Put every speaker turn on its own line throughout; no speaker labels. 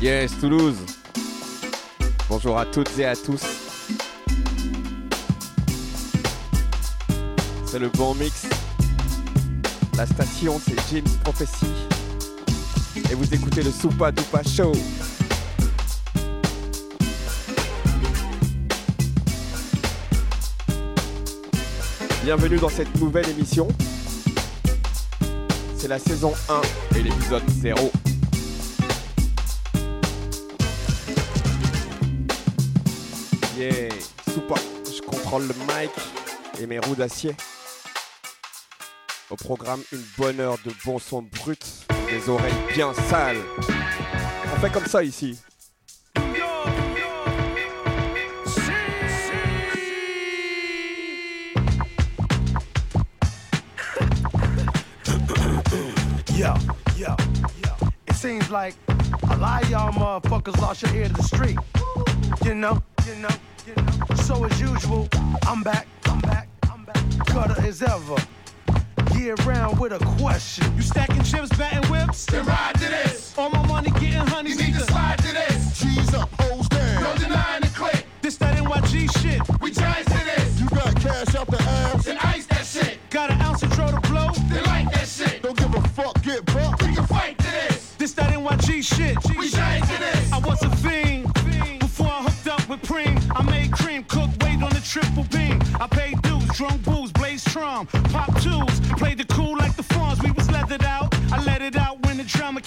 Yes, Toulouse. Bonjour à toutes et à tous. C'est le bon mix. La station, c'est James Prophecy. Et vous écoutez le Soupa Dupa Show. Bienvenue dans cette nouvelle émission. C'est la saison 1 et l'épisode 0. Yeah, Soupa, je contrôle le mic et mes roues d'acier. Au programme, une bonne heure de bon son brut, des oreilles bien sales. On fait comme ça ici.
It seems like a y'all motherfuckers lost your ear to the street. So as usual, I'm back, I'm back, I'm back. Gutter as ever. Year round with a question.
You stacking chips, batting whips?
Then ride to this.
All my money getting honey.
You need to slide to this.
G's up, hoes down.
No denying the click.
This that NYG shit.
We giants to this.
You got cash out the ass.
Then ice that shit.
Got an ounce of tro to blow.
Then like that shit.
Don't give a fuck, get bucked.
We can fight to this.
This that NYG shit.
We giants to this.
I was a fiend before I hooked up with Preem. I made cream, cook, weight on the triple beam. I paid dues, drunk booze, blaze trum, pop twos,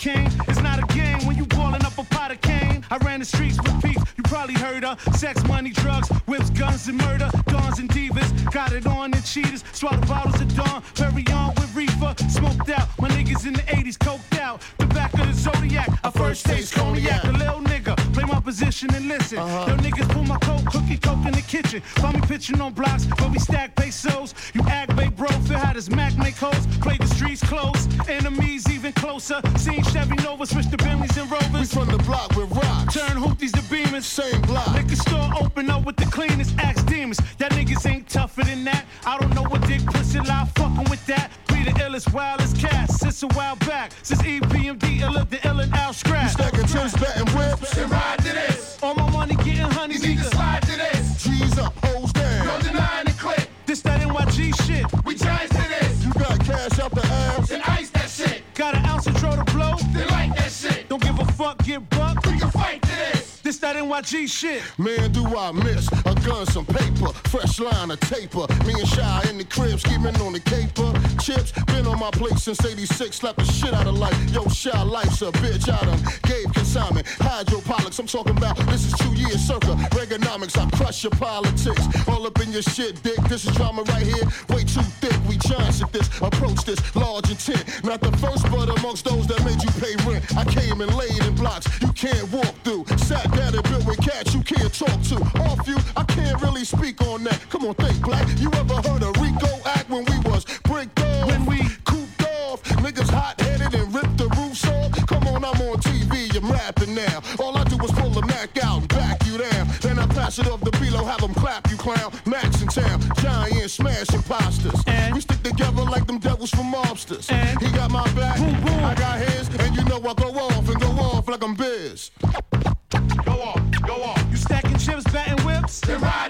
came. It's not a game when you balling up a pot of cane. I ran the streets with peace. You probably heard her. Sex, money, drugs, whips, guns, and murder. Dons and divas, got it on the cheaters. Swallow bottles of Dawn, Perry on with reefer. Smoked out, my niggas in the 80s coked out. The back of the Zodiac, I first taste cognac. A little nigga, position and listen. Uh-huh. Them niggas pull my coat, cookie coke in the kitchen. Find me pitching on blocks where we stack pesos. You act bait bro, feel how this Mac make hoes. Play the streets close, enemies even closer. Seen Chevy Nova switch to Bentleys and Rovers.
We from the block with rocks.
Turn hoopties to beamers.
Same block.
Liquor store open up with the cleanest axe demons. Y'all niggas ain't tougher than that. I don't know what dick pussy lie fucking with that. Be the illest, wildest cat since a while back. Since E EPMD, illa the ill and out scratch.
Stacking chips, batting whips.
Then ride to this.
All my money getting honey,
You need to slide to this.
G's up, hoes
No
down.
denying the click.
This that NYG shit.
We giants to this.
You got cash out the ass.
and ice that shit.
Got an ounce of tro to blow.
Then like that shit.
Don't give a fuck, get bucked. That NYG shit.
Man, do I miss a gun, some paper, fresh line of taper. Me and Shy in the crib, scheming on the caper. Chips, been on my plate since 86, slapped the shit out of life. Yo, Shy, life's a bitch. I done gave consignment, hydroponics. I'm talking about this is two years circa. Reaganomics, I crush your politics. All up in your shit, dick. This is drama right here, way too thick. We giants at this, approach this, large intent. Not the first, but amongst those that made you pay rent. I came and laid in blocks you can't walk through. Sat down and built with cats you can't talk to. Off you, I can't really speak on that. Come on, think black. You ever heard a Rico act when we was bricked off?
When we-
cooped off, niggas hot headed and ripped the roofs off. Come on, I'm on TV, I'm rapping now. All I do is pull the Mac out and back you down. Then I pass it off to Below, have them clap you clown. Max in town, giant smash imposters.
And?
we stick together like them devils from mobsters.
And?
he got my back,
Boom, boom.
I got his, and you know I go off and go off like I'm biz.
Whips.
Then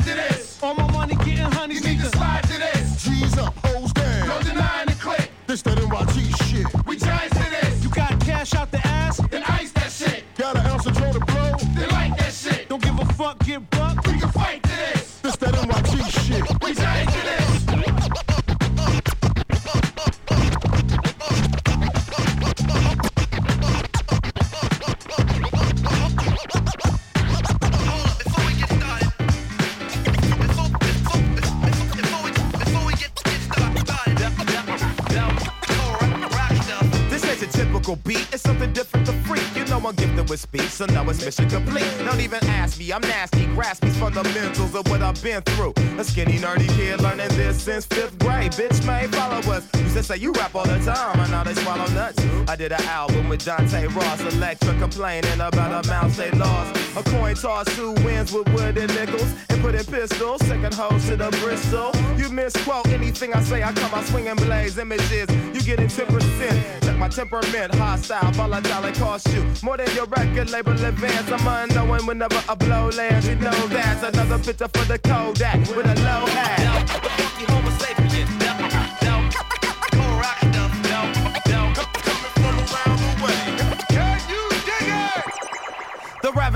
so now it's mission complete. Don't even ask me, I'm nasty. Grasp these fundamentals of what I've been through. A skinny, nerdy kid learning this since fifth grade. Bitch, may follow us. Used to say you rap all the time, and now they swallow nuts. I did an album with Dante Ross, Elektra complaining about amounts they lost. A coin toss, who wins with wood and nickels, and put in pistols, second hose to the Bristol. You misquote anything I say, I come out swinging blaze images. You getting 10%. My temperament, hostile, volatile, it cost you more than your record label advance. I'm unknowing whenever a blow lands. You know that's another picture for the Kodak with a low hat.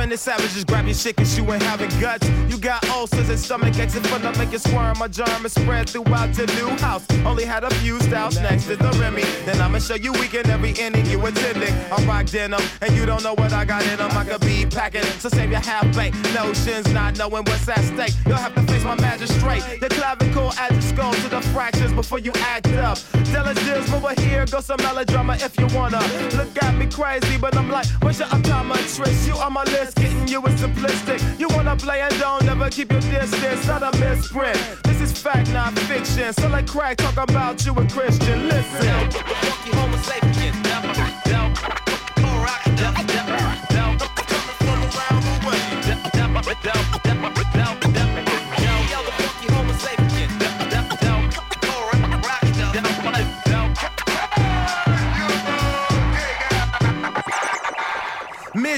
And the
savages grab your shit cause you ain't having guts. You got ulcers and stomach aches and fun make you squirm. My germ is spread throughout your new house. Only had a few styles next to the Remy. Then I'ma show you weak in every inning you attending. I rock denim and you don't know what I got in them. I could be packing. So save your half baked notions, not knowing what's at stake. You'll have to face my magistrate. The clavicle add your skull to the fractures before you act up. Diligence, over here, go some melodrama if you wanna. Look at me crazy, but I'm like, what's your optometrist? You on my list, getting you is simplistic. You wanna play and don't never keep your distance, not a misprint. This is fact, not fiction. So like crack, talk about you a Christian. Listen.
Funky Homo.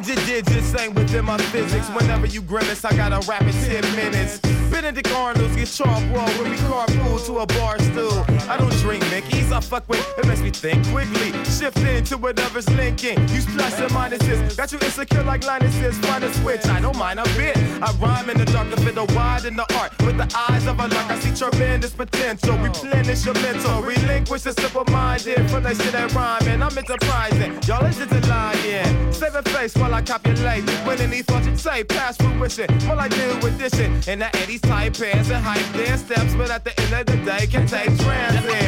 Midget digits ain't within my physics. Whenever you grimace, I got a rapid 10 minutes. Benedict Arnold's get chalk raw when we carpool to a bar stool. I don't drink Mickey's, I fuck with, it makes me think quickly. Shift into whatever's linking. Use plus and minuses. Got you insecure like Linuses. Find a switch, I don't mind a bit. I rhyme in the dark to fit the wide in the art. With the eyes of a lark, I see tremendous potential. Replenish your mental. Relinquish the simple minded from that shit that rhyme. And I'm enterprising. Y'all is into lying. Save a face while I copulate. When any thought you'd say, past fruition. More with this shit. In the 80s tight pants and hype their steps. But at the end of the day, can take transit.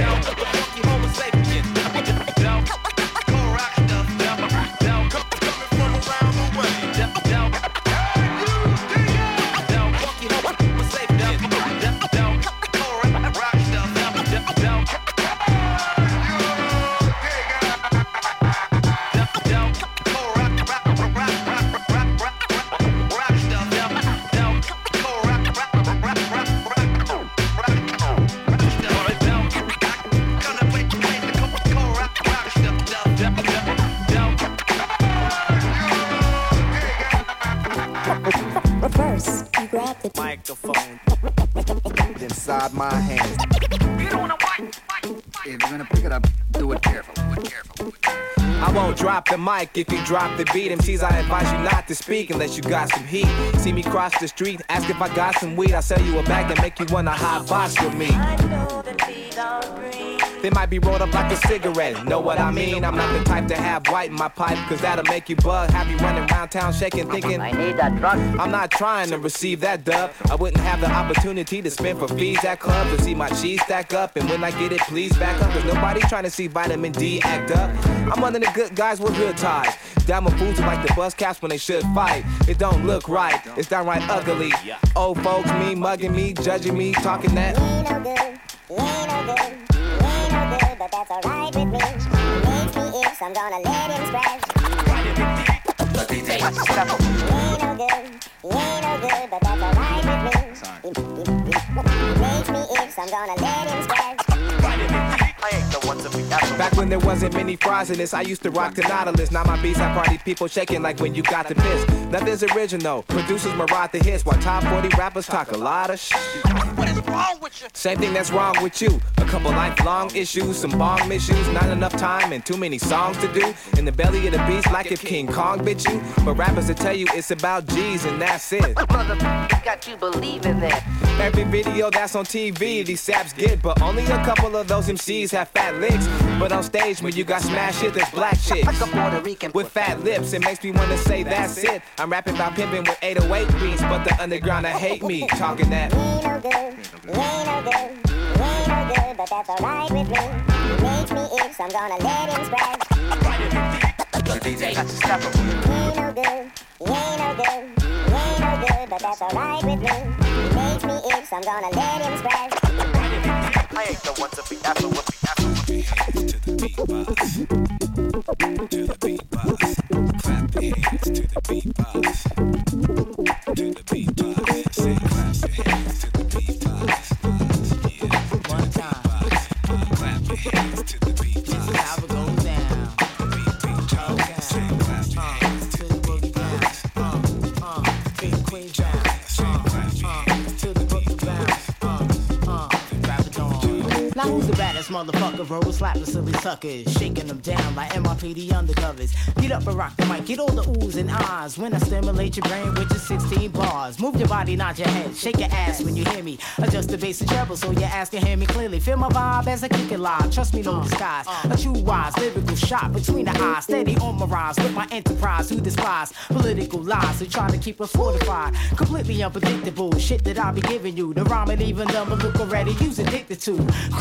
The
mic if you drop the beat. MCs, I advise you not to speak unless you got some heat. See me cross the street, ask if I got some weed. I'll sell you a bag and make you wanna hot box with me. They might be rolled up like a cigarette. Know what I mean? I'm not the type to have white in my pipe, cause that'll make you bug. Have you running around town shaking, thinking, I need that drug. I'm not trying to receive that dub. I wouldn't have the opportunity to spend for fees at clubs to see my cheese stack up. And when I get it, please back up, cause nobody's trying to see vitamin D act up. I'm one of the good guys with good ties. Down with fools who like the bust caps when they should fight. It don't look right, it's downright ugly. Old folks, me mugging me, judging me, talking that.
But that's alright with me. Makes me itch, so I'm gonna let him scratch. He ain't no good, he ain't no good, but that's alright with me. He, he, he me itch, so I'm gonna let him scratch.
Back when there wasn't many fries in this, I used to rock the Nautilus. Now my beats have party people shaking like when you got the piss. Nothing's original. Producers maraud the hits while top 40 rappers talk a lot of shit.
What is wrong with you?
Same thing that's wrong with you. A couple lifelong issues, some bomb issues, not enough time and too many songs to do. In the belly of the beast, like if King Kong bit you. But rappers will tell you it's about G's and that's it.
Motherfucker got you believing that.
Every video that's on TV, these saps get, but only a couple of those MCs have fat licks. But on stage, when you got smash shit, there's black chicks.
Like a Puerto Rican.
With fat lips, it makes me wanna say that's it. I'm rapping about pimping with 808 beats, but the underground, I hate me. Talking that.
He ain't no good, he ain't no good, he ain't no good, but that's alright with me. He makes me itch, so I'm gonna let him scratch.
The DJ got to step up.
He ain't no good, he ain't no good, he ain't no good, but that's alright with me. He me itch, I'm gonna let him scratch.
I ain't the one to be after what be after what be
to the beatbox. To the beatbox. Clap your hands to the beatbox. To the beatbox. Say clap your hands to the beatbox. Yeah.
One time.
Clap your hands to the beatbox.
Now who's the baddest motherfucker? Verbal slap the silly suckers, shaking them down like MRPD undercovers. Get up and rock the mic, get all the oohs and ahs when I stimulate your brain with your 16 bars. Move your body, nod your head, shake your ass when you hear me. Adjust the bass and treble so your ass can hear me clearly. Feel my vibe as I kick it live. Trust me, no uh, disguise. Uh. A true wise lyrical shot between the eyes, steady on my rise with my enterprise. Who despise political lies who try to keep us fortified? Completely unpredictable shit that I be giving you. The rhyme and even number look already use addicted to.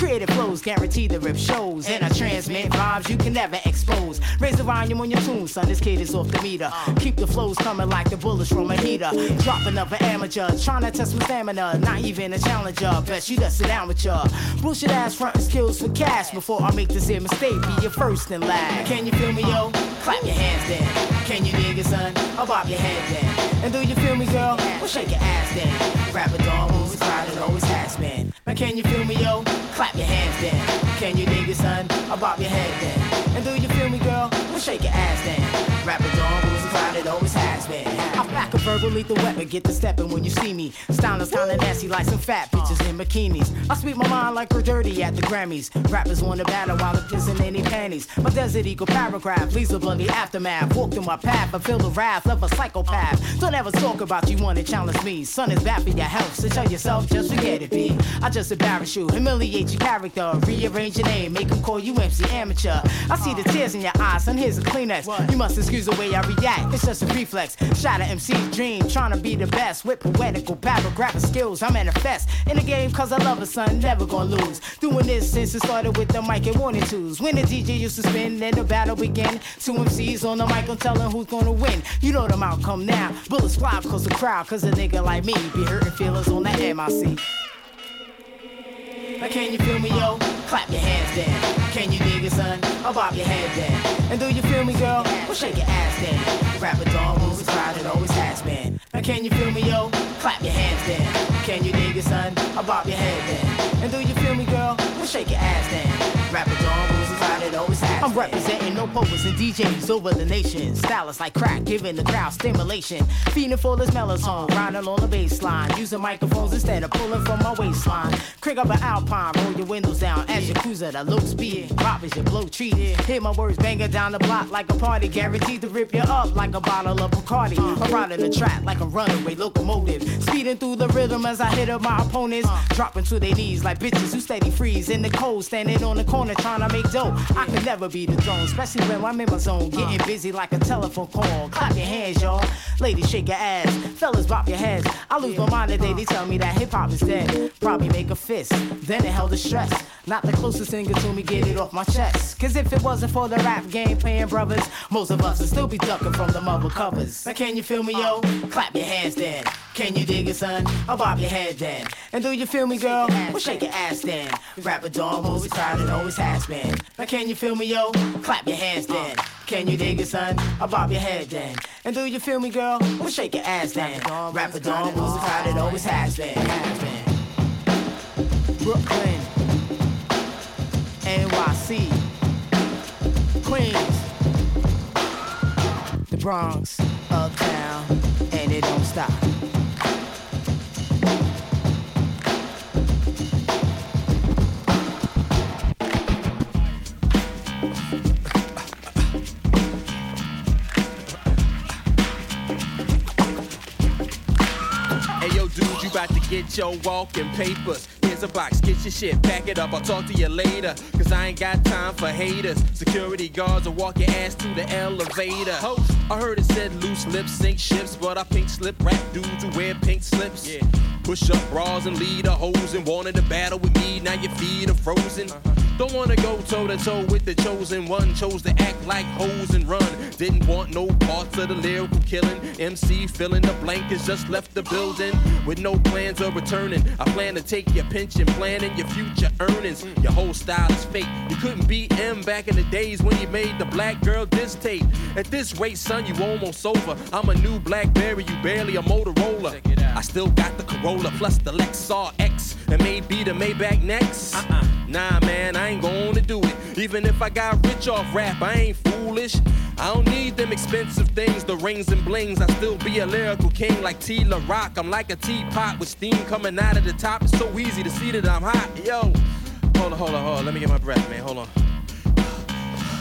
Creative flows guarantee to rip shows, and I transmit vibes you can never expose. Raise the volume on your tune, son. This kid is off the meter. Keep the flows coming like the bullets from a heater. Dropping up an amateur, trying to test my stamina. Not even a challenger. Bet you just sit down with ya. Bullshit ass frontin' skills for cash before I make this here mistake. Be your first and last. Can you feel me, yo? Clap your hands then. Can you dig it, son? I'll bob your head then. And do you feel me, girl? Well, shake your ass then. A dog, moves crowd, it always has been. Now, can you feel me, yo? Clap your hands then. Can you dig it, son? I'll bob your head then. And do you feel me, girl? Well, shake your ass then. Rap it on, crowd, it always has been. I pack a verbal lethal weapon, get to stepping when you see me. Style Styling kinda nasty like some fat bitches in bikinis. I speak my mind like we're dirty at the Grammys. Rappers wanna battle while they're pissing any panties. My desert eagle paragraph leaves a bloody aftermath. Walk through my path, I feel the wrath of a psychopath. Don't ever talk about you wanna challenge me. Son is bad for your health, so tell yourself just forget it, B. I just embarrass you, humiliate your character, rearrange your name, make them call you MC amateur. I see the tears in your eyes, and here's a Kleenex. You must excuse the way I react, it's just a reflex. Shot Shatter MC's dream, trying to be the best with poetical paragraph skills. I manifest in the game cause I love it, son, never gonna lose. Doing this since it started with the mic and one and twos. When the DJ used to spin, then the battle began. Two MCs on the mic, I'm telling who's gonna win. You know the outcome now. Bullets fly cause the crowd, cause a nigga like me be hurting feelings on that MIC. Now can you feel me, yo? Clap your hands then. Can you dig it, son? I'll bob your head then. And do you feel me, girl? Well, shake your ass then. Rap it on, moves it's crowd, it always has been. Now can you feel me, yo? Clap your hands then. Can you dig it, son? I'll bob your head then. And do you feel me, girl? Well, shake your ass then. Rap it I'm representing no poets and DJs over the nation. Stylists like crack, giving the crowd stimulation. Feeding for this melatonin, grinding on the baseline. Using microphones instead of pulling from my waistline. Crank up an alpine, roll your windows down as you cruise at a low speed. Pop as your blow treat. Hear my words banging down the block like a party. Guaranteed to rip you up like a bottle of Bacardi. I'm riding the track like a runaway locomotive. Speeding through the rhythm as I hit up my opponents. Dropping to their knees like bitches who steady freeze in the cold. Standing on the corner trying to make dough. Could never be the throne, especially when I'm in my zone. Getting busy like a telephone call. Clap your hands, y'all. Ladies, shake your ass. Fellas, bop your heads. I lose my mind today. They tell me that hip hop is dead. Probably make a fist. Then it held the stress. Not the closest thing to me, get it off my chest. Cause if it wasn't for the rap game playing brothers, most of us would still be ducking from the mother covers. Now can you feel me, yo? Clap your hands then. Can you dig it, son? I'll bob your head then. And do you feel me, girl? Well, shake your ass then. Rap a dog moves crowd, it always has been. Now can you feel me, yo? Clap your hands then. Can you dig it, son? I'll bob your head then. And do you feel me, girl? Well, shake your ass then. Rap a dog moves crowd, it always has been. Has been. Brooklyn. NYC, Queens, the Bronx, Uptown, and it don't stop.
Get your walking papers. Here's a box, get your shit, pack it up. I'll talk to you later. Cause I ain't got time for haters. Security guards will walk your ass to the elevator. I heard it said loose lips sink ships, but I pink slip rap dudes who wear pink slips. Yeah. Push up bras and lead a hoes and wanted to battle with me. Now your feet are frozen. Uh-huh. Don't wanna go toe to toe with the chosen one. Chose to act like hoes and run. Didn't want no parts of the lyrical killing. MC filling the blankets, just left the building with no plans of returning. I plan to take your pension plan and your future earnings. Your whole style is fake. You couldn't beat M back in the days when you made the black girl diss tape. At this rate, son, you almost over. I'm a new Blackberry, you barely a Motorola. I still got the Corolla plus the Lexar X and maybe the Maybach next. Uh-uh. Nah, man, I ain't gonna do it. Even if I got rich off rap, I ain't foolish. I don't need them expensive things, the rings and blings. I still be a lyrical king like T La Rock. I'm like a teapot with steam coming out of the top. It's so easy to see that I'm hot. Yo, hold on, hold on, hold on. Let me get my breath, man. Hold on.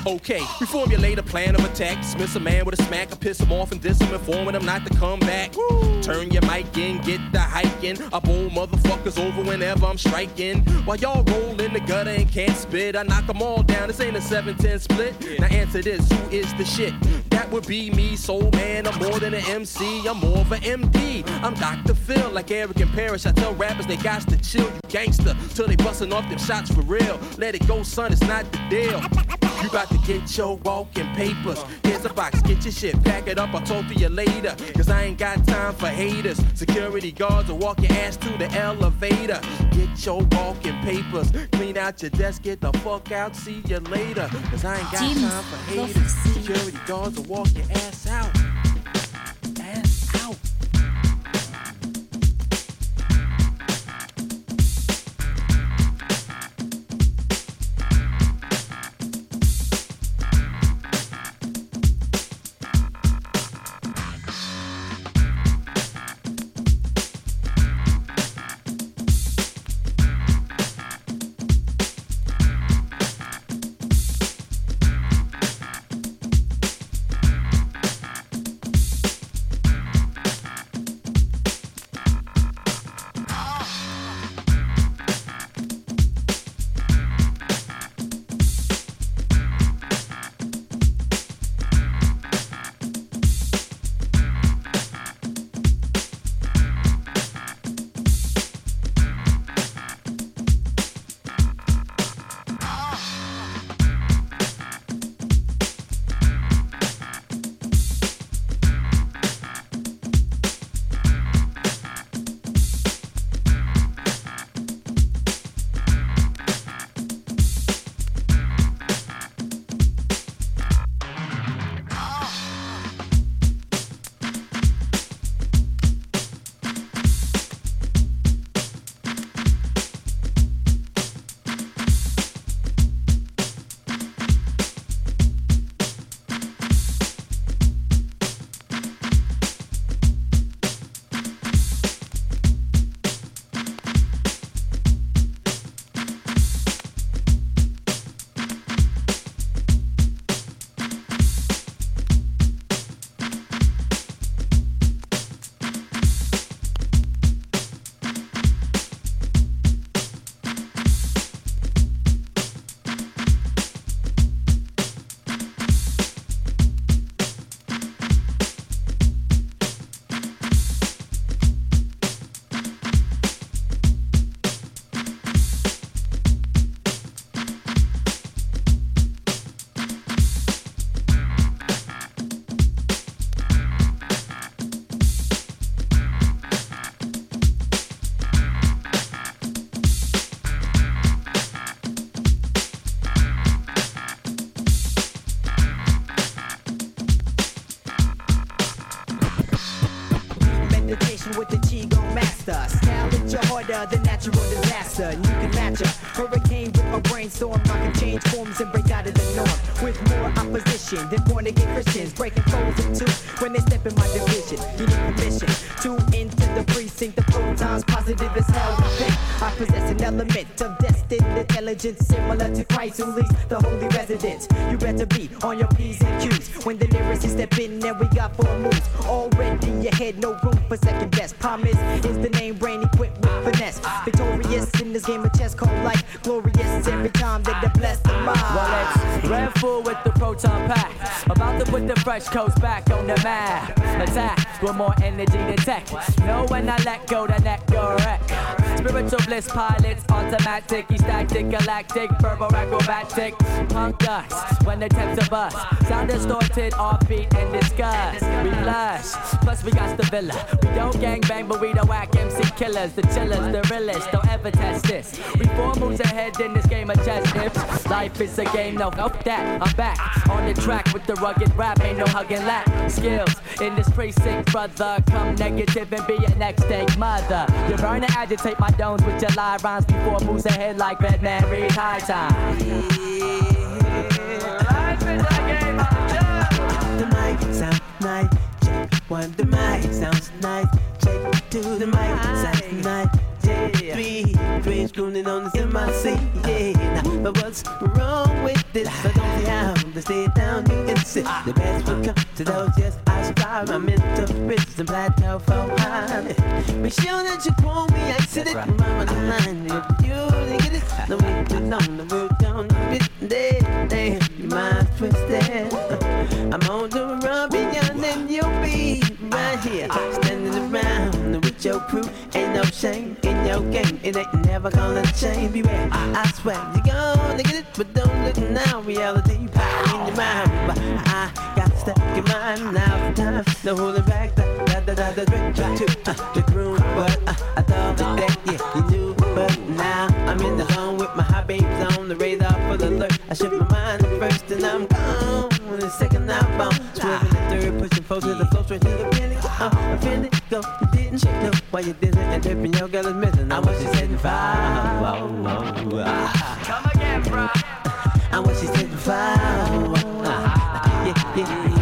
Okay, we formulate a plan of attack. Dismiss a man with a smack, or piss him off and diss him, informing him not to come back. Turn your mic in, get the hiking. I bowl motherfuckers over whenever I'm striking. While y'all roll in the gutter and can't spit, I knock them all down. This ain't a 7-10 split. Now answer this, who is the shit? That would be me, soul man. I'm more than an MC, I'm more of an MD. I'm Dr. Phil, like Eric and Parrish. I tell rappers they got to chill, you gangster, till they busting off them shots for real. Let it go, son, it's not the deal. You got to get your walking papers. Here's a box, get your shit, pack it up, I'll talk to you later. Cause I ain't got time for haters. Security guards will walk your ass to the elevator. Get your walking papers, clean out your desk, get the fuck out, see you later. Cause I ain't got time for haters. Security guards will walk your ass out.
Than natural disaster. You can match a hurricane with a brainstorm. I can change forms and break out of the norm. With more opposition than born again Christians. Breaking foes in two when they step in my division. You need permission to enter the precinct. The protons positive as hell. I possess an element of destined intelligence similar to Christ who leads the holy residence. You better be on your P's and Q's when the lyrics step in and we got four moves. Already ahead, no room for second best. Promise is the name brain equipped with finesse. Victorious in this game of chess called life. Glorious every time that the blessed the mind.
Well, let's
Red Bull with the proton pack. About to put the fresh coats back on the map. Attack with more energy than tech. Know when I let go, the go wreck. Spiritual bliss pilots, automatic, static, galactic, verbal acrobatic. Punk dust when the temps are bust. Sound distorted, offbeat and disgust. We blush, plus we got the villa. We don't gang bang, but we the whack MC killers, the chillers, the realest. Don't ever test this. We four moves ahead in this game of chess tips. Life is a game, no, fuck that. I'm back on the track with the rugged rap, ain't no hugging lack. Skills in this precinct, brother. Come negative and be your next day mother. You burn and agitate my domes with your live rhymes before moves ahead like Batman read high time. Life is a game of chess.
The mic sound nice. One. The mic sounds nice. Check to The mic sounds nice. Three. Three screwing on the MIC. Yeah. Now, but what's wrong with this? I don't see how to stay down. You can sit. The best will come to those. Yes, I strive. My mental riches and plateau for high. Be sure that you call me. I sit it around my line. If you didn't get it, no way to know the road down. Get there. Damn, your mind's twisted. I'm on the run beyond and you'll be right here. Standing around your crew. Ain't no shame in your game. It ain't never gonna change. Beware, I swear you're gonna get it, but don't look now. Reality power in your mind. But I got stuck in mind now. The time, no holding back. Da da da da da. Drink to uh, the groove, but uh, I thought that yeah you knew, but now I'm in the zone with my hot babes on the radar for the alert. I shift my mind first and I'm gone. The second I'm bound, swerving the third, pushing forward to the flow straight to the finish. Uh, offended, go, didn't know why you didn't, and dripping your girl is missing. I want you setting fire. Whoa, whoa, whoa.
Come again, bro.
I you setting fire. Uh, yeah, yeah, yeah.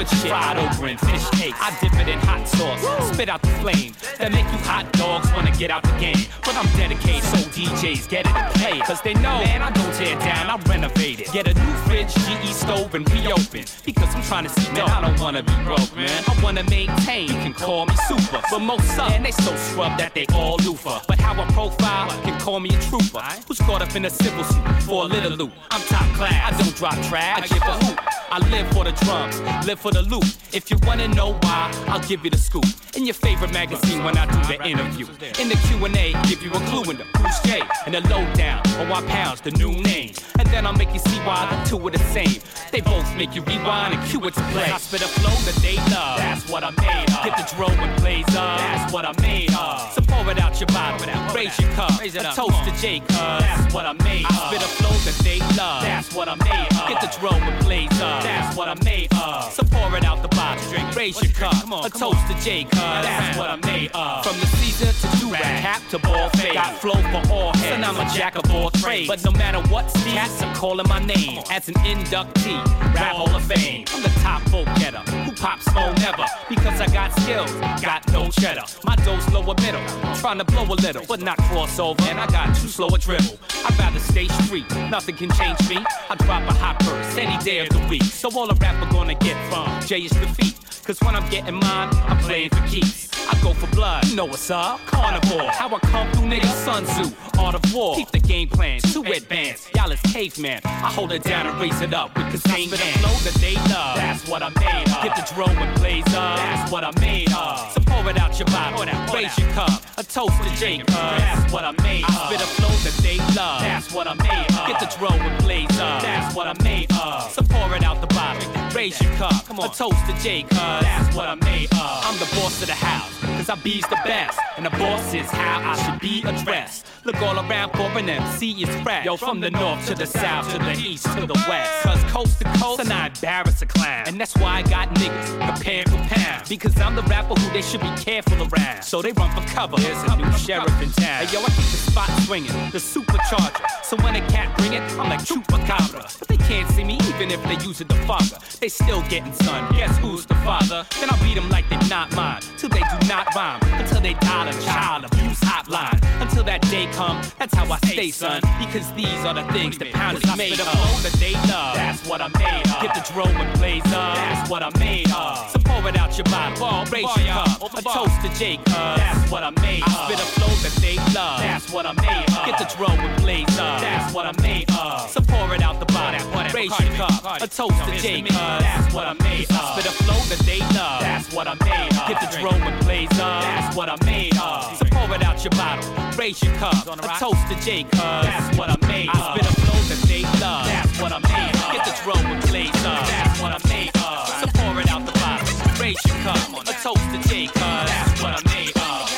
Hood shit, fried over in fish cakes. I dip it in hot sauce, spit out the flame. That make you hot dogs wanna get out the game. But I'm dedicated, so DJs get it and play. Cause they know, man, I don't tear down, I renovate it. Get a new fridge, GE stove, and reopen. Because I'm trying to see, man, I don't wanna be broke, man. I wanna maintain, you can call me super. But most suck, man, they so scrub that they all loofah. But how I profile, can call me a trooper. Who's caught up in a civil suit for a little loot. I'm top class, I don't drop trash, I give a hoot. I live for the drums, live for the loop. If you wanna know why, I'll give you the scoop. In your favorite magazine when I do the interview. In the Q&A, give you a clue in the Who's J and the lowdown oh, on why pounds the new name. And then I'll make you see why the two are the same. They both make you rewind and cue it to play. I spit a flow that they love. That's what I made of. Get the drum and blaze up. That's what I made of. So pour it out your bottle. Raise your cup. A toast to cuz. That's what I made of. I spit a flow that they love. That's what I made of. Get the drum and blaze up. That's what I'm made of. So pour it out the bottle. Drink raise your cup. A toast to Jay, cuz. That's what I'm made of. From the Caesar to do-rag, cap to ball fade. Got flow for all heads. And I'm a jack of all trades. But no matter what cats are calling my name as an inductee. Rap Hall of Fame. I'm the top vote getter who pops phone never because I got skills, got no cheddar. My dough's lower middle, trying to blow a little, but not cross over. And I got too slow a dribble. I'd rather stay street, nothing can change me. I drop a hot verse any day of the week. So all a rapper gonna get from Jay is defeat. Cause when I'm getting mine, I'm playing for keeps. I go for blood, you know what's up? Carnivore, how I come through niggas, Sun Tzu, art of war. Keep the game plan, too advanced. Y'all is caveman. I hold it down and raise it up with Kazane hands. flow that they love. That's what I made of. Get the drum and blaze up. That's what I made of. So pour it out your bottle, raise your cup. A toast to Jake. That's what I made of. I spit a flow that they love. That's what I made of. Get the drum and blaze up. That's what I made of. So pour it out the bottle, raise your cup. A toast to Jake, cuz. That's what I'm made of. I'm the boss of the house. cause I be's the best. And the boss is how I should be addressed. Look all around for an MC is fresh. Yo, from the north to the south, to the east to the west. Cause coast to coast, and I embarrass a clown. And that's why I got niggas prepared for pound. Because I'm the rapper who they should be careful around. So they run for cover. There's a new sheriff in town. Hey, yo, I keep the spot swinging, the supercharger. So when a cat bring it, I'm like chupacabra. But they can't see me even if they use a defogger. They still getting son. Guess who's the father? Then I beat them like they're not mine. Till they do not rhyme. Until they dial a child abuse hotline. Until that day come, that's how I stay, son. Because these are the things that pounders made of. that they love. That's what I'm made of. Get the drone and blaze up. That's what I'm made of. So pour it out your bottle. Raise your cup. A toast to Jake. That's what I'm made of. Spit a flow that they love. That's what I'm made of. Get the drone and blaze up. That's what I'm made of. So pour it out the bottle. Raise your cup. A toast to Jake. That's what I'm made of. Spit a flow that they love. That's what I'm made of. Get the drone and blaze up. That's what I'm made of. So pour it out your bottle. Raise your cup. A toast to Jake. That's what I'm made. I spit a flow that they love. That's what I'm made of. Get the drum and blaze up. That's what I'm made of. So pour it out the bottle. Raise your cup. A toast to Jake. That's what I'm made of.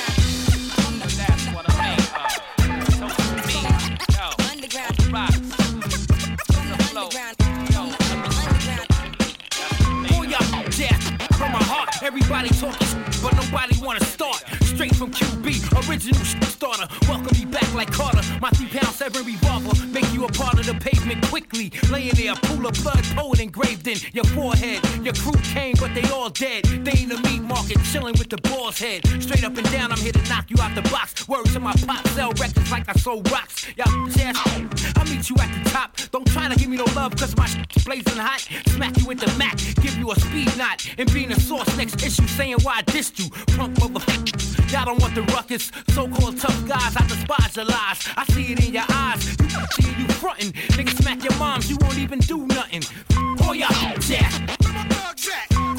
That's what I'm made of. Toast to me. Yo. Rock. The flow.
Oh yeah, yeah, from my heart. Everybody talking, but nobody wanna start. Straight from QB, original starter. Welcome me back like Carter. My three pound seven revolver make you a part of the pavement quickly. Laying there, pool of blood, poet engraved in your forehead. Your crew came, but they all dead. They in the meat market, chilling with the boss head. Straight up and down, I'm here to knock you out the box. Words to my pop, sell records like I sold rocks. Y'all I'll meet you at the top. Don't try to give me no love, cause my shit's blazing hot. Smack you with the Mac, give you a speed knot. And being a source next issue, saying why I dissed you. Punk motherfucker. Y'all don't want the ruckus. So-called tough guys, I despise your lies. I see it in your eyes. You see you frontin'. Nigga smack your moms, you won't even do nothing. Oh yeah, jazz.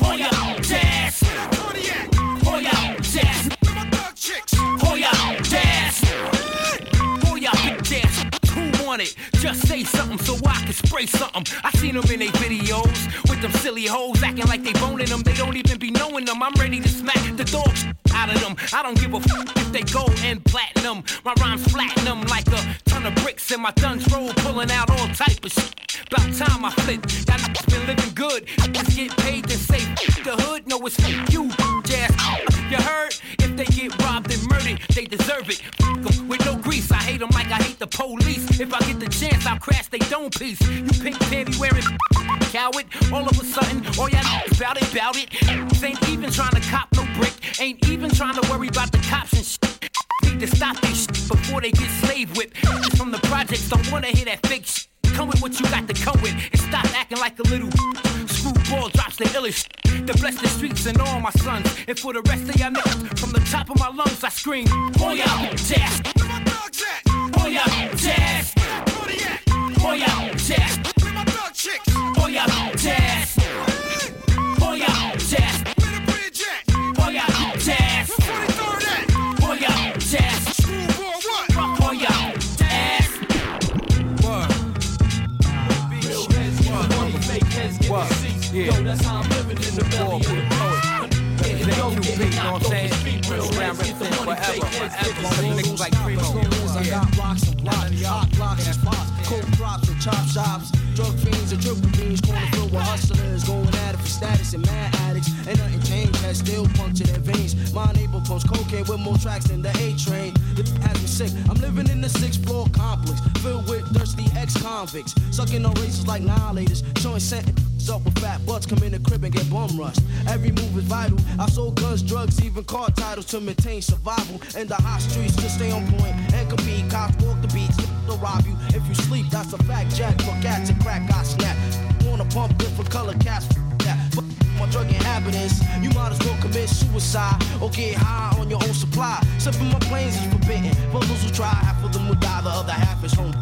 Oh yeah, jazz. Oh yeah, jazz. Oh yeah, jazz. Big jazz. Who want it? Just say something so spray something. I seen them in they videos with them silly hoes acting like they boning them. They don't even be knowing them. I'm ready to smack the dog out of them. I don't give a f if they gold and platinum. My rhymes flatten them like a ton of bricks and my guns roll pulling out all type of shit. About time I flip. Niggas been living good. Just get paid to say the hood. No, it's you, jazz. You heard? If they get robbed and murdered, they deserve it. Hate them like I hate the police. If I get the chance, I'll crash they dome piece. You pink panty wearing coward. All of a sudden, all y'all about it, about it. Ain't even trying to cop no brick. Ain't even trying to worry about the cops and shit. Need to stop this before they get slave whipped. From the projects don't wanna hear that fake shit. Come with what you got to come with and stop acting like a little screwball drops the illest. The bless the streets and all my sons. And for the rest of y'all niggas, from the top of my lungs, I scream, Boy, I'm death. Where my at? Boy, I'm death. Where at? Boy, I'm death. Where my? Boy, I'm death. Boy, I'm death. Where the bridge at? Boy, I'm.
Yeah. Yo, that's how I'm living in the belly of the poet. QB, you know what I'm saying? Around represent forever, forever. Niggas like Primo.
I got blocks and blocks, hot blocks and spots, coke drops and chop shops, drug fiends and triple beams, corner filled with hustlers, going at it for status and mad addicts. Ain't nothing changed, has still punctured their veins. My neighbor pumps cocaine with more tracks than the A train. Has me sick. I'm living in the sixth floor complex, filled with thirsty ex-convicts, sucking on races like annihilators, showing sentences up with fat butts, come in the crib and get bum rushed. Every move is vital. I sold guns, drugs, even car titles to maintain survival. In the hot streets to stay on point and compete. Cops walk the beats, they'll rob you. If you sleep, that's a fact. Jack for cats and crack, I snap. Wanna pump different color cats? That. But my drug inhabitants, you might as well commit suicide or get high on your own supply. Sipping my planes is forbidden. For those who try, half of them will die, the other half is home.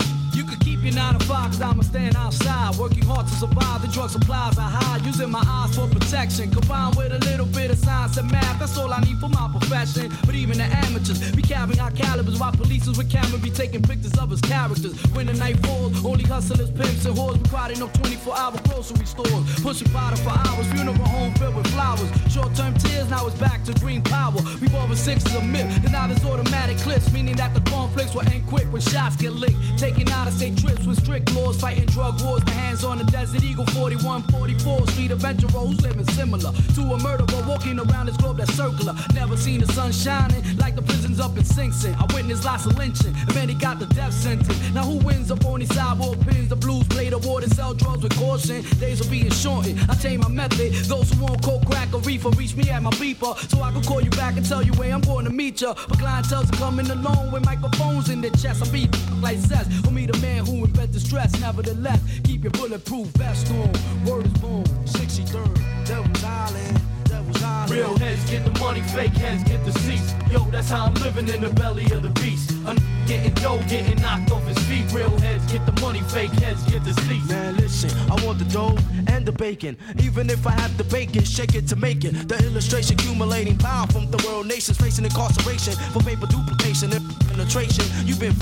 Keep your nine to five, I'ma stand outside. Working hard to survive, the drug supplies are high. Using my eyes for protection, combined with a little bit of science and math. That's all I need for my profession. But even the amateurs be carrying our calibers while police with camera be taking pictures of his characters. When the night falls, only hustlers, pimps, and whores. We crowding up 24 hour grocery stores. Pushing bottle for hours, funeral home filled with flowers. Short term tears, now it's back to green power. All and six is a myth. And now there's automatic clips, meaning that the conflicts will end quick when shots get licked. Taking out of state with strict laws, fighting drug wars. The hands on the Desert Eagle 41, 44 Street adventurer who's living similar to a murderer walking around this globe that's circular. Never seen the sun shining like the prisons up in Sing Sing. I witnessed lots of lynching, and many got the death sentence. Now who wins up on these sidewalk pins? The blues play the war to sell drugs with caution. Days are being shortened. I change my method. Those who want coke, crack, or reefer, reach me at my beeper so I can call you back and tell you where I'm going to meet ya. But clientele's coming alone with microphones in their chest. I beat like says for me the man who invented stress. Nevertheless, keep your bulletproof vest on. Word is born. 63rd, Devil's Island. Devil's Island.
Real heads get the money, fake heads get the seats. Yo, that's how I'm living in the belly of the beast. I'm getting dough, getting knocked off his feet. Real heads get the money, fake heads get the seats.
Man, listen, I want the dough and the bacon. Even if I have the bacon, shake it to make it. The illustration accumulating power from the world nations facing incarceration for paper duplication and penetration. You've been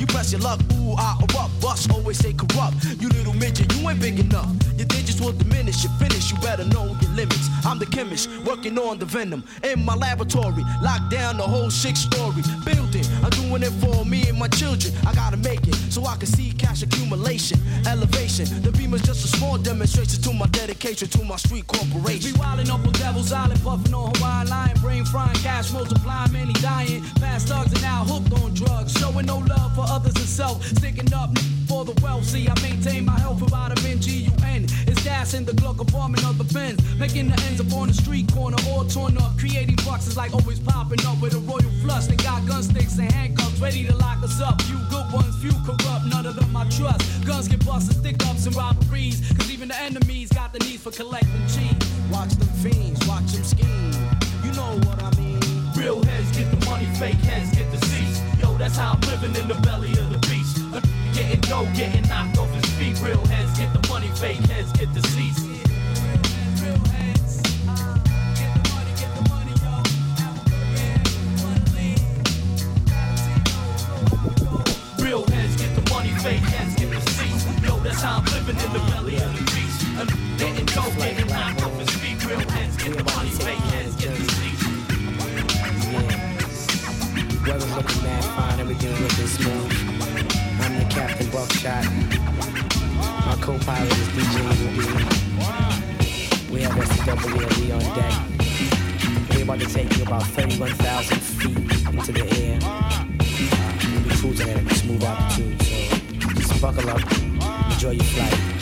you press your luck, ooh, I erupt, bust, always stay corrupt. You little midget, you ain't big enough. Your digits will diminish, you finish, you better know your limits. I'm the chemist, working on the venom in my laboratory. Lock down the whole six story building. I'm doing it for me and my children. I gotta make it so I can see cash accumulation, elevation. The beam is just a small demonstration to my dedication to my street corporation.
Be wildin' up on Devil's Island, puffin' on Hawaiian Lion, brain frying, cash multiplying, many dying. Past thugs are now hooked on drugs, showing no love for others and self. Sticking up for the wealth. See, I maintain my health with vitamin G U N. It's gas in the Glock compartment of the Benz, making the ends up on the street corner, all torn up, creating boxes like always popping up with a royal flush. They got gun sticks and handcuffs ready to lock us up. Few good ones, few corrupt, none of them I trust. Guns get busted, stick ups and robberies, cause even the enemies got the need for collecting cheese.
Watch them fiends, watch them scheme. You know what I mean.
Real heads get the money, fake heads get the that's how I'm living in the belly of the beast. Getting dough, getting knocked off his feet. Real heads get the money, fake heads get the seats. Real heads get the money, fake heads get the seats. Yo, that's how I'm living in the belly of the beast. Getting dough, getting knocked off his feet. Real heads get the money, fake heads get the seats.
Weather's looking mad fine, everything's looking smooth. I'm the Captain Buckshot. My co-pilot is DJ Ruby. We have SWLE on deck. We're about to take you about 31,000 feet into the air. We'll be cruising at a smooth altitude, so just buckle up, enjoy your flight.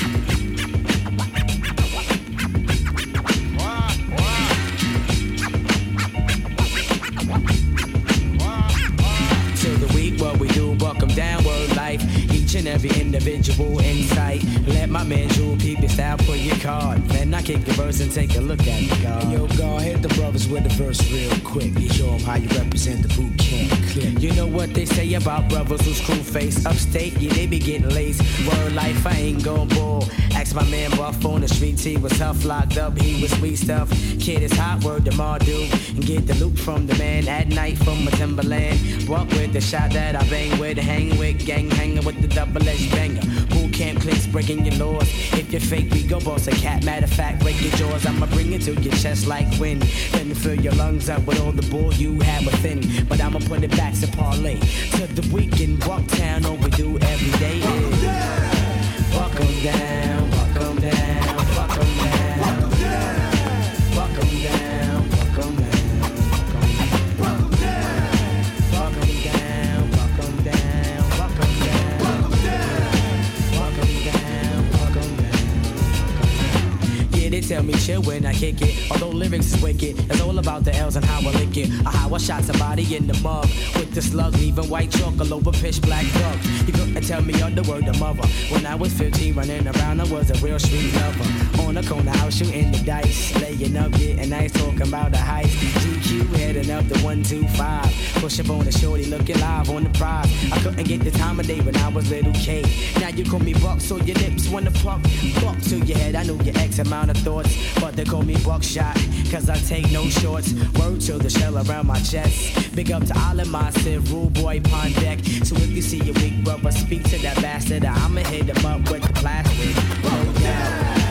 What we do, buck 'em down, word life. Each and every individual insight. Let my man Jewel peep your style, put your card. Then I kick the verse and take a look at the guard. Yo, God, hit the brothers with the verse real quick. You show 'em how you represent the Boot Camp Clik. You know what they say about brothers who screw face upstate? Yeah, they be getting laced. Word life, I ain't gon' bore. Ask my man Buff on the streets, he was tough, locked up, he was sweet stuff. Kid is hot, word to Mardu. And get the loot from the man at night from a Timberland. Walk with the shot that I bang with, hang with, gang hanging with the double edged banger. Boot Camp Clik's breaking your laws. If you're fake, we go boss a cat. Matter of fact, break your jaws. I'ma bring it to your chest like wind. Then fill your lungs up with all the bull you have within. But I'ma put it back to parlay. To the weekend, Bucktown, all we do every day is. Buck 'em down, buck 'em down, they tell me chill when I kick it. Although lyrics is wicked, it's all about the L's and how I lick it. Or how I shot somebody in the mug with the slug, leaving white chalk all over pitch black drugs. You couldn't tell me on the word of mother. When I was 15, running around, I was a real street lover. On the corner, I was shooting the dice, laying up, getting nice, talking about the heights. GQ heading up the 125. Push up on the shorty, looking live on the prize. I couldn't get the time of day when I was little K. Now you call me Buck, so your lips wanna pluck. Buck to your head, I know your X amount of thoughts. But they call me Buckshot, cause I take no shorts. Word to the shell around my chest. Big up to all of my Civ, rule boy, pond deck. So if you see a weak brother, speak to that bastard. I'ma hit him up with the plastic. 'em down,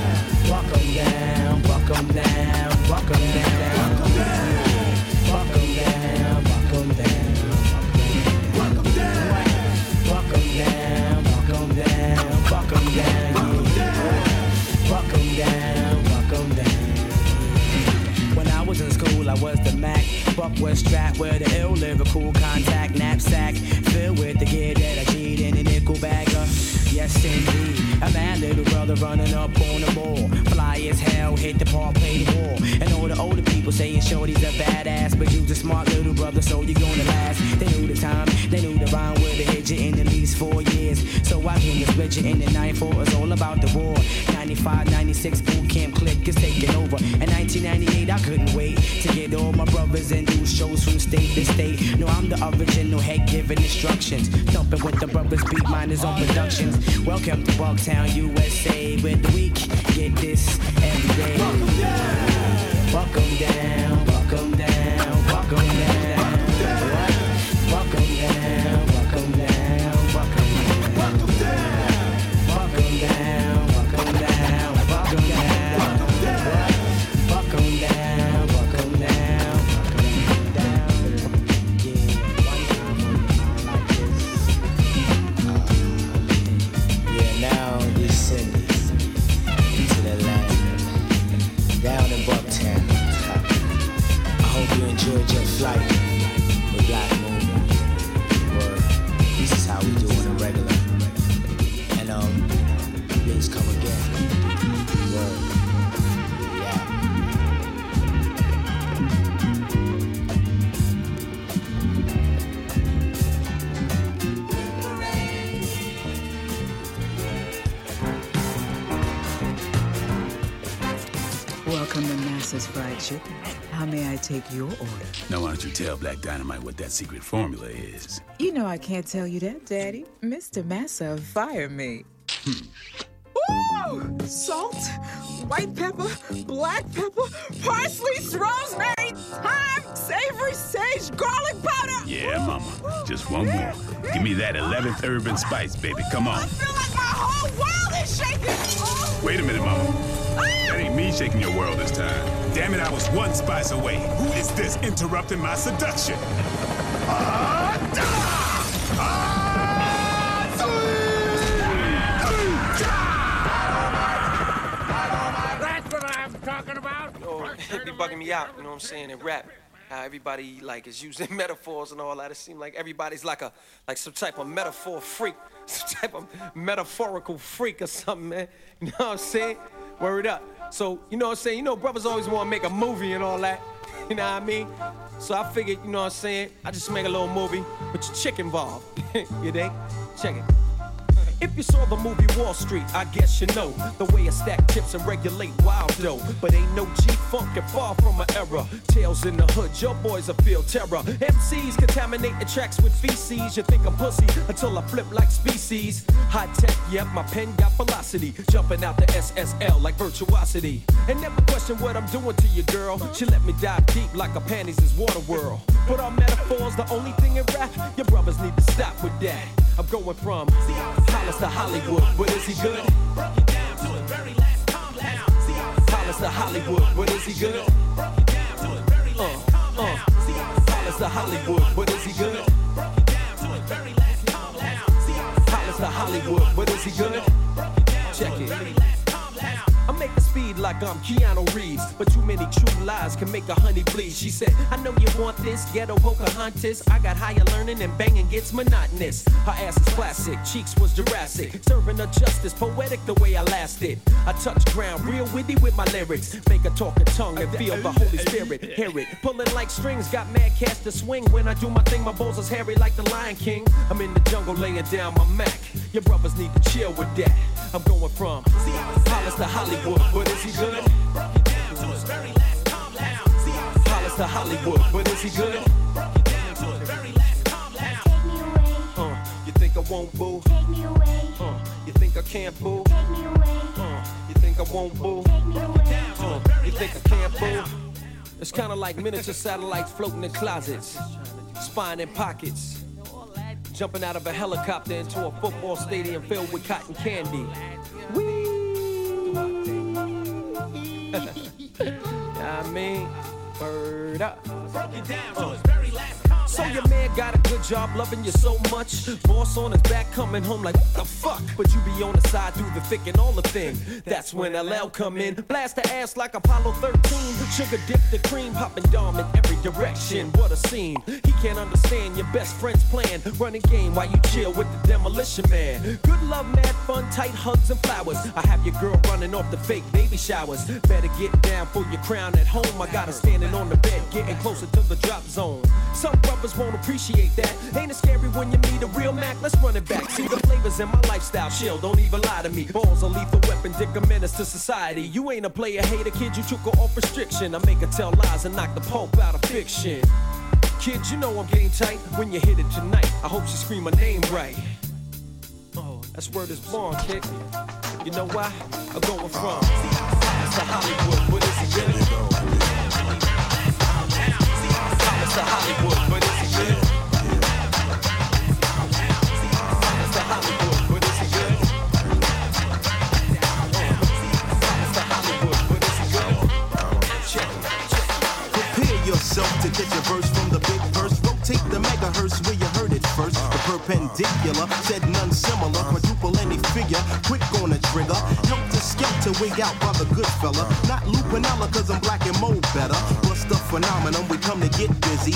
'em down, 'em down. 'em down, Buck was strapped with an ill lyrical contact knapsack filled with the gear that I need in a nickel bagger. Yes, indeed. A mad little brother running up on the ball. Fly as hell, hit the the wall. And all the older people saying Shorty's a badass. But you's a smart little brother, so you're gonna last. They knew the time, they knew the rhyme with a hit you in at least four years. So I came to split you in the 94. It's all about the war. 95, 96 Boot Camp Clik is taking over. In 1998, I couldn't wait to get all my brothers and do shows from state to state. No, I'm the original head giving instructions. Thumping with the brothers, beat miners on productions. Welcome to Bucktown, USA, where the week get this every day. Welcome down, welcome down, flight How
may I take your order?
Now, why don't you tell Black Dynamite what that secret formula is?
You know I can't tell you that, Daddy. Mr. Massa fired me. Hmm. Woo! Salt, white pepper, black pepper, parsley, rosemary, thyme, savory, sage, garlic powder.
Yeah, mama. Just one more. Give me that 11th herb and spice, baby. Come on.
I feel like my whole world is shaking. Oh,
Wait a minute, mama. Ah! That ain't me shaking your world this time. Damn it, I was one spice away. Who is this interrupting my seduction?
Ah, That's talking about.
Yo, it be bugging me out, you know what I'm saying, in rap. How everybody like is using metaphors and all that. It seems like everybody's like a like some type of metaphor freak, some type of metaphorical freak or something, man. You know what I'm saying? Word up. So, you know what I'm saying? You know, brothers always want to make a movie and all that. You know what I mean? So I figured, you know what I'm saying? I just make a little movie with your chick involved. you dig? Check it. If you saw the movie Wall Street, I guess you know the way I stack chips and regulate wild dough. But ain't no G funk and far from an error. Tails in the hood, your boys will feel terror. MCs contaminate the tracks with feces. You think I'm pussy until I flip like species. High tech, yep, my pen got velocity. Jumping out the SSL like virtuosity. And never question what I'm doing to you, girl. She let me dive deep like a panties is water world. But our metaphors, the only thing in rap, your brothers need to stop with that. I'm going from Hollis to Hollywood, but is he good? Hollis to Hollywood, but is he good? Uh, uh. To Hollywood, but is he good? Hollis to Hollywood, but is he good? Check it. Speed like I'm Keanu Reeves, but too many true lies can make a honey bleed. She said, I know you want this ghetto Pocahontas. I got higher learning and banging gets monotonous. Her ass is classic, cheeks was Jurassic. Serving her justice, poetic the way I lasted. I touch ground, real witty with my lyrics. Make her talk a tongue and feel the Holy Spirit. Hear it, pulling like strings, got mad cast to swing. When I do my thing, my balls is hairy like the Lion King. I'm in the jungle laying down my Mac. Your brothers need to chill with that. I'm going from Hollis to Hollywood, but is he good? Hollis to Hollywood, but is he good? Uh, you think I won't boo? Uh, you think I can't boo? Uh, you think I won't boo? Uh, you think I can't boo? It's kinda like miniature satellites floating in closets, spying in pockets. Jumping out of a helicopter into a football stadium filled with cotton candy. I mean, word up. Uh. So your man got a good job loving you so much. Boss on his back coming home like, what the fuck? But you be on the side through the thick and all the thing. That's when LL come in. Blast the ass like Apollo 13. Sugar dip the cream, popping dom in every direction. What a scene. He can't understand your best friend's plan. Running game while you chill with the demolition man. Good love, mad fun, tight hugs and flowers. I have your girl running off the fake baby showers. Better get down for your crown at home. I got her standing on the bed, getting closer to the drop zone. Some brothers won't appreciate that. Ain't it scary when you meet a real Mac? Let's run it back. See the flavors in my lifestyle. Chill, don't even lie to me. Balls a lethal weapon, dick a menace to society. You ain't a player hater, kid. You took her off restriction. I make her tell lies and knock the pulp out of fiction. Kid, you know I'm getting tight when you hit it tonight. I hope she scream my name right. Oh, that's where this born, kid. You know why? I'm going from to Hollywood, but is it really? Hollywood, but to to
to perpendicular said none similar. Quadruple any figure, quick on the trigger. Help the skelter wig out by the good fella. Not Lupinella, cause I'm black and mo better. Bust the phenomenon, we come to get busy.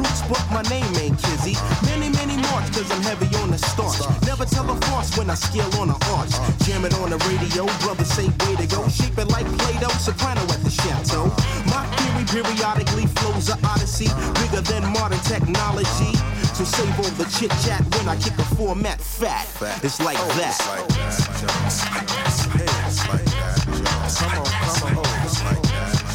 Roots, but my name ain't Kizzy. Many, many march, cause I'm heavy on the starch. Never tell a farce when I scale on an arch. Jam it on the radio, brothers say way to go. Shape it like Play-Doh, soprano at the chateau. My theory periodically flows a odyssey, bigger than modern technology. So save all the chit chat when I kick a format fat. It's like that.
Come on, come on, oh, it's like that,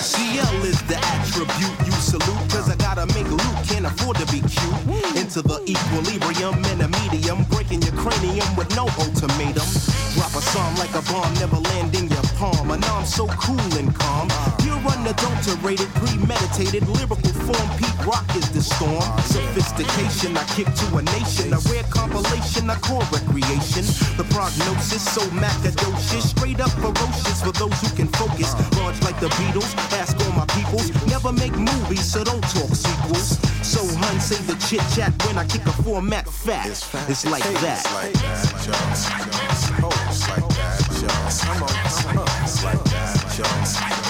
CL is the attribute you salute, cause I gotta make can't afford to be cute. Into the equilibrium in a medium, breaking your cranium with no ultimatum. Drop a song like a bomb, never land in your palm. And I'm so cool and calm. Unadulterated, premeditated, lyrical form. Pete Rock is the storm. Sophistication, I kick to a nation. A rare compilation, I core recreation. The prognosis, so macadocious. Straight up ferocious for those who can focus. Large like the Beatles, ask all my peoples. Never make movies, so don't talk sequels. So, hun, say the chit chat when I kick a format fat. It's like that.
Oh, it's like that, Jones. Come on, come on, it's like that.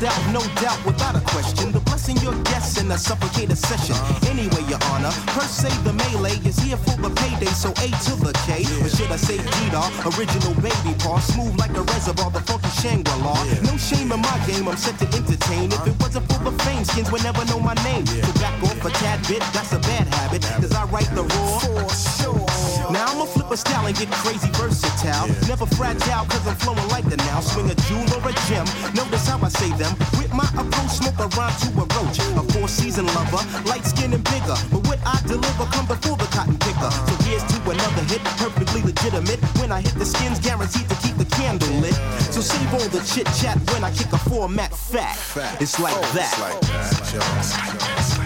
sold no doubt, without a question. The blessing your guests in a suffocated session. Anyway, Your Honor, per se, the melee is here for the payday, so A to the K. Or should I say Gita, original baby paw, smooth like a reservoir, the funky Shangri-La. No shame in my game, I'm set to entertain. If it wasn't for the fame, skins would never know my name. So back off a tad bit, that's a bad habit, cause I write the raw. For sure. Now I'ma flip a style and get crazy versatile. Never fragile, cause I'm flowing like the now. Swing a jewel or a gem. Notice how I say them. With my approach, smoke a rhyme to a roach. A four season lover, light skin and bigger. But what I deliver come before the cotton picker. So here's to another hit, perfectly legitimate. When I hit the skins, guaranteed to keep the candle lit. So save all the chit chat when I kick a format fat. It's like
oh,
that.
It's like that, Jones.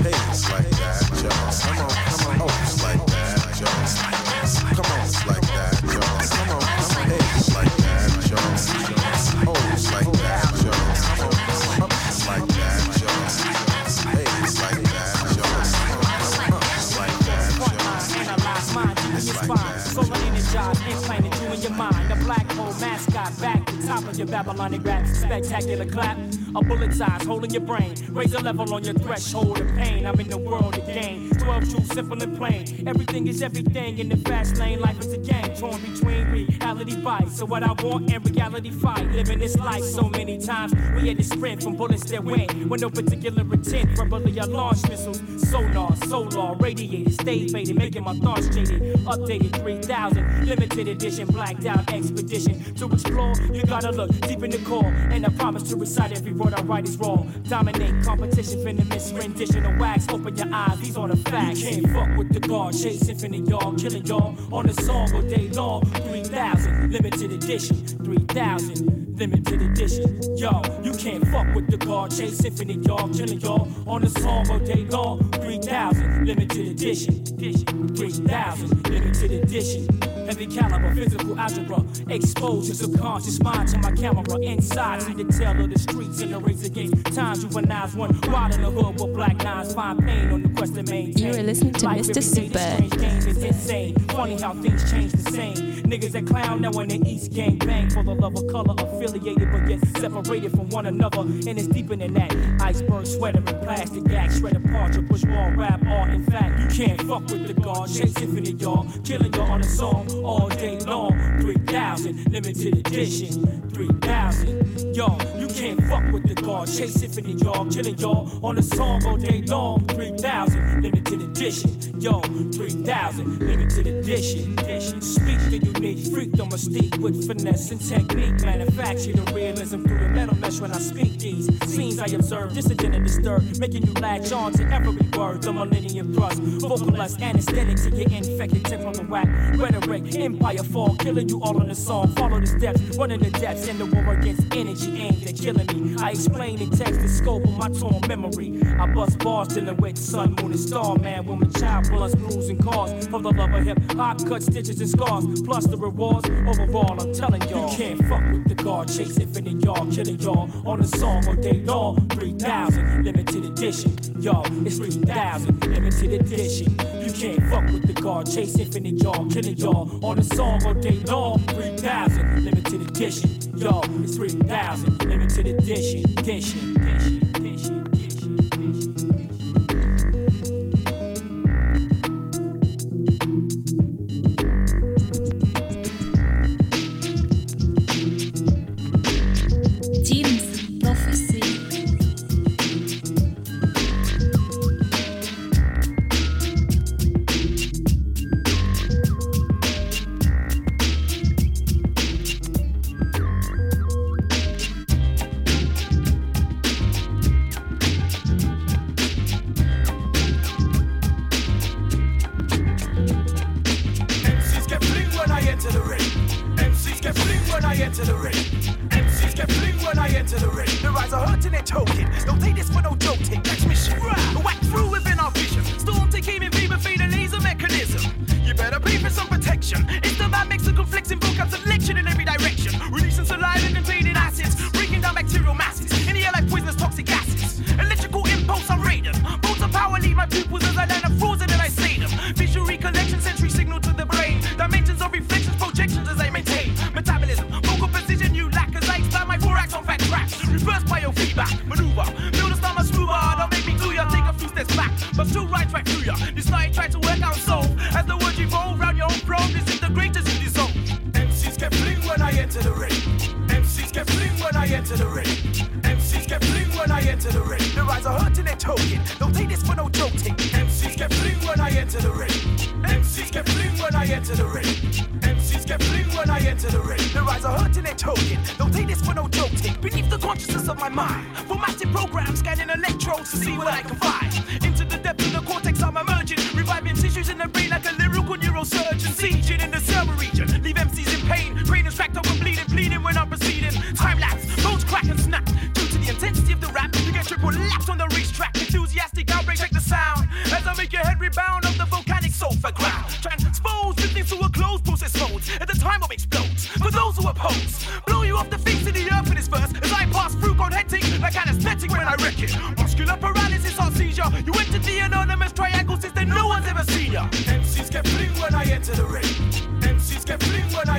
Hey, it's like that, Jones. Come on, come on.
Mind. Black hole mascot back to top of your Babylonic rap. Spectacular clap. A bullet's eyes holding your brain. Raise a level on your threshold of pain. I'm in the world again. 12 true, simple and plain. Everything is everything in the fast lane. Life is a game torn between reality bites. So what I want and reality fight. Living this life so many times. We had to sprint from bullets that win. With no particular intent. Verbally, I launch missiles. Sonar, solar, radiated, stay faded. Making my thoughts jaded. Updated 3000. Limited edition, blacked out expedition. To explore, you gotta look deep in the core. And I promise to recite every word I write is raw. Dominate competition, venomous rendition of wax. Open your eyes, these are the facts. You can't fuck with the guard, chase infinite y'all, killing y'all on the song all day long. 3000, limited edition, 3000, limited edition. Yo, you can't fuck with the guard, chase infinite y'all, killing y'all on the song all day long. 3000, limited edition, 3000, limited edition. Heavy caliber, physical algebra, expose your subconscious mind to my camera. Inside, see the tale of the streets in the race against time. Juveniles one wild in the hood with black lines, find pain on the quest to maintain.
You are listening to
Life
Mr.
every day, the
Super.
strange games is insane. Funny how things change the same. Niggas that clown now in the East gang bang for the love of color, affiliated but yet separated from one another. And it's deeper than that. Iceberg sweater and plastic gag, shred apart your push wall rap art. In fact, you can't fuck with the guard, chase infinite y'all, killing y'all on a song all day long. 3000 limited edition, 3000. Yo, you can't fuck with the guard, chase infinite y'all, killing y'all on a song all day long. 3000 limited edition, yo, 3000 limited edition. Speak the unique, freak the mystique with finesse and technique. Manufacture the realism through the metal mesh when I speak these scenes I observe, dissident and disturb, making you latch on to every word. The millennium thrust, vocalized anesthetics to get infected, tip from the whack. Rhetoric, empire fall, killing you all on the song. Follow the steps, running the depths in the war against energy aimed at killing me. I explain in text the scope of my torn memory. I bust bars dealing with sun, moon, and star, man. My child bust blues and cars from the love of hip hop, cut stitches and scars, plus the rewards. Overall, I'm telling y'all, you can't fuck with the guard, chase infinite y'all, killing y'all on the song all day long. 3000 limited edition, Y'all, it's 3000 limited edition. You can't fuck with the guard, chase infinite y'all, killing y'all on the song all day long. 3000 limited edition, yo, it's 3000 limited edition, edition, edition, edition.
Teams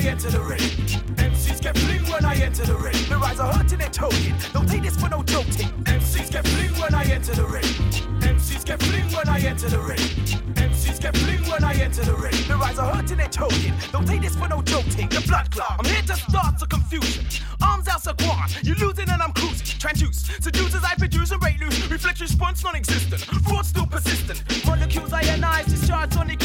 enter the ring. MCs get fling when I enter the ring. The eyes are hurting and toting. Don't take this for no joking. MCs get fling when I enter the ring. MCs get fling when I enter the ring. MCs get fling when I enter the ring. The eyes are hurting and toting. Don't take this for no joking. The
blood clot. I'm here to start the confusion. Arms out, so. You're losing and I'm cruising. Transduce, seduce as I produce and rate loose. Reflection response non-existent. Fraud still persistent. Molecules I
ionize, discharge sonic